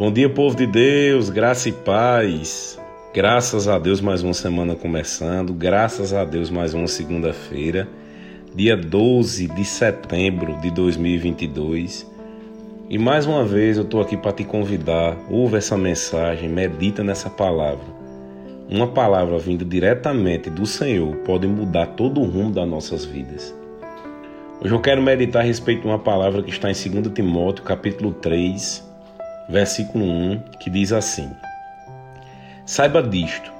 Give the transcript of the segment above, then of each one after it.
Bom dia, povo de Deus, graça e paz. Graças a Deus, mais uma semana começando. Graças a Deus, mais uma segunda-feira, dia 12 de setembro de 2022. E mais uma vez eu estou aqui para te convidar. Ouve essa mensagem, medita nessa palavra. Uma palavra vinda diretamente do Senhor pode mudar todo o rumo das nossas vidas. Hoje eu quero meditar a respeito de uma palavra que está em 2 Timóteo, capítulo 3, versículo 1, que diz assim: Saiba disto,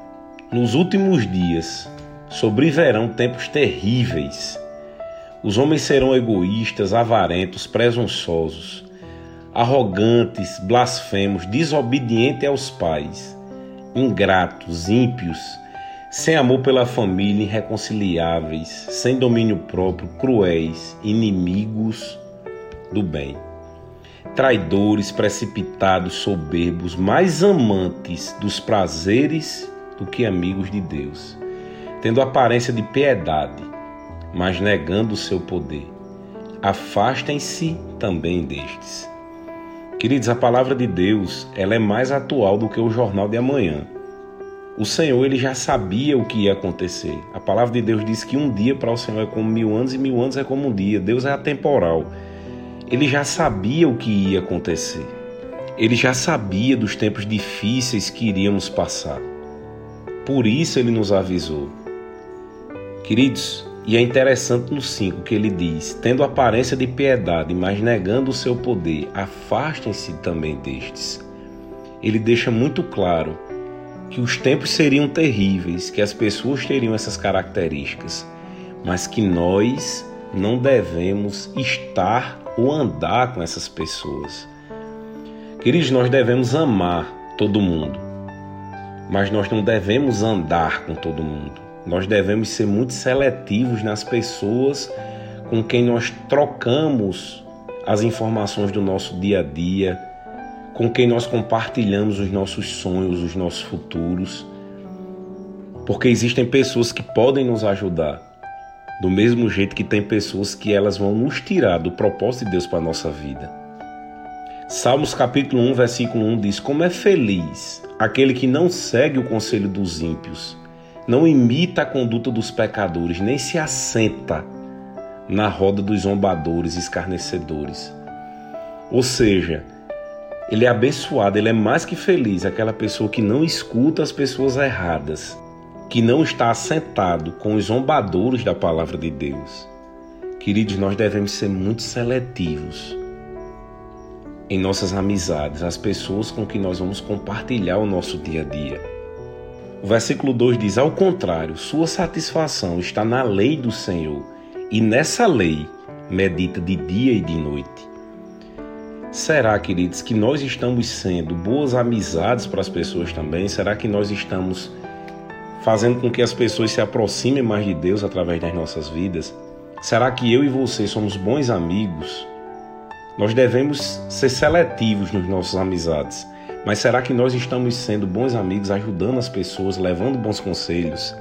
nos últimos dias sobreverão tempos terríveis. Os homens serão egoístas, avarentos, presunçosos, arrogantes, blasfemos, desobedientes aos pais, ingratos, ímpios, sem amor pela família, irreconciliáveis, sem domínio próprio, cruéis, inimigos do bem traidores, precipitados, soberbos, mais amantes dos prazeres do que amigos de Deus, tendo aparência de piedade, mas negando o seu poder. Afastem-se também destes. Queridos, a palavra de Deus, ela é mais atual do que o jornal de amanhã. O Senhor, ele já sabia o que ia acontecer. A palavra de Deus diz que um dia para o Senhor é como mil anos e mil anos é como um dia. Deus é atemporal. Ele já sabia o que ia acontecer. Ele já sabia dos tempos difíceis que iríamos passar. Por isso ele nos avisou. Queridos, e é interessante no 5 que ele diz: tendo aparência de piedade, mas negando o seu poder, afastem-se também destes. Ele deixa muito claro que os tempos seriam terríveis, que as pessoas teriam essas características, mas que nós não devemos estar ou andar com essas pessoas. Queridos, nós devemos amar todo mundo, mas nós não devemos andar com todo mundo. Nós devemos ser muito seletivos nas pessoas com quem nós trocamos as informações do nosso dia a dia, com quem nós compartilhamos os nossos sonhos, os nossos futuros. Porque existem pessoas que podem nos ajudar, do mesmo jeito que tem pessoas que elas vão nos tirar do propósito de Deus para a nossa vida. Salmos capítulo 1, versículo 1 diz: Como é feliz aquele que não segue o conselho dos ímpios, não imita a conduta dos pecadores, nem se assenta na roda dos zombadores escarnecedores. Ou seja, ele é abençoado, ele é mais que feliz, aquela pessoa que não escuta as pessoas erradas, que não está assentado com os zombadores da palavra de Deus. Queridos, nós devemos ser muito seletivos em nossas amizades, as pessoas com quem nós vamos compartilhar o nosso dia a dia. O versículo 2 diz: Ao contrário, sua satisfação está na lei do Senhor, e nessa lei medita de dia e de noite. Será, queridos, que nós estamos sendo boas amizades para as pessoas também? Será que nós estamos fazendo com que as pessoas se aproximem mais de Deus através das nossas vidas? Será que eu e você somos bons amigos? Nós devemos ser seletivos nas nossas amizades, mas será que nós estamos sendo bons amigos, ajudando as pessoas, levando bons conselhos?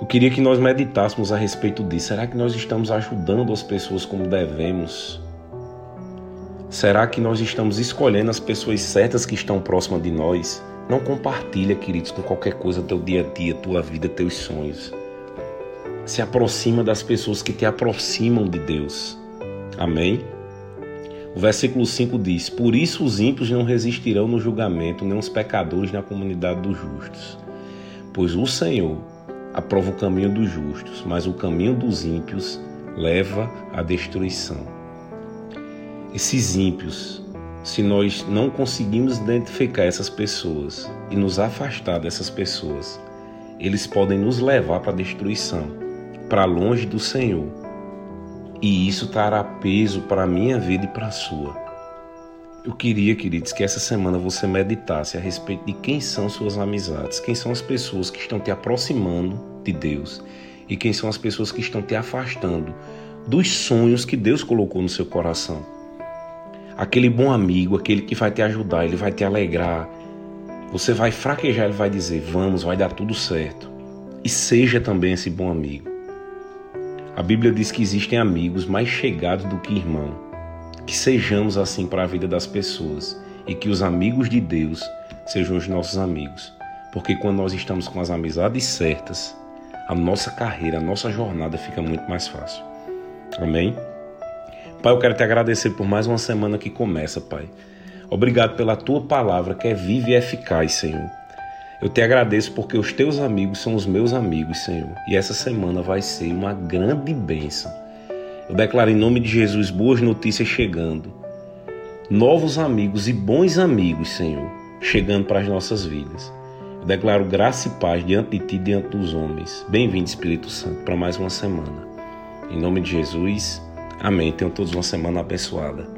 Eu queria que nós meditássemos a respeito disso. Será que nós estamos ajudando as pessoas como devemos? Será que nós estamos escolhendo as pessoas certas que estão próximas de nós? Não compartilha, queridos, com qualquer coisa teu dia a dia, tua vida, teus sonhos. Se aproxima das pessoas que te aproximam de Deus. Amém? O versículo 5 diz: Por isso os ímpios não resistirão no julgamento, nem os pecadores na comunidade dos justos. Pois o Senhor aprova o caminho dos justos, mas o caminho dos ímpios leva à destruição. Esses ímpios se nós não conseguimos identificar essas pessoas e nos afastar dessas pessoas, eles podem nos levar para a destruição, para longe do Senhor. E isso trará peso para a minha vida e para a sua. Eu queria, queridos, que essa semana você meditasse a respeito de quem são suas amizades, quem são as pessoas que estão te aproximando de Deus e quem são as pessoas que estão te afastando dos sonhos que Deus colocou no seu coração aquele bom amigo, aquele que vai te ajudar, ele vai te alegrar. Você vai fraquejar, ele vai dizer: Vamos, vai dar tudo certo. E seja também esse bom amigo. A Bíblia diz que existem amigos mais chegados do que irmão. Que sejamos assim para a vida das pessoas e que os amigos de Deus sejam os nossos amigos. Porque quando nós estamos com as amizades certas, a nossa carreira, a nossa jornada fica muito mais fácil. Amém? Pai, eu quero te agradecer por mais uma semana que começa, Pai. Obrigado pela tua palavra que é viva e eficaz, Senhor. Eu te agradeço porque os teus amigos são os meus amigos, Senhor. E essa semana vai ser uma grande bênção. Eu declaro em nome de Jesus boas notícias chegando. Novos amigos e bons amigos, Senhor, chegando para as nossas vidas. Eu declaro graça e paz diante de ti e diante dos homens. Bem-vindo, Espírito Santo, para mais uma semana. Em nome de Jesus, amém. Tenham todos uma semana abençoada.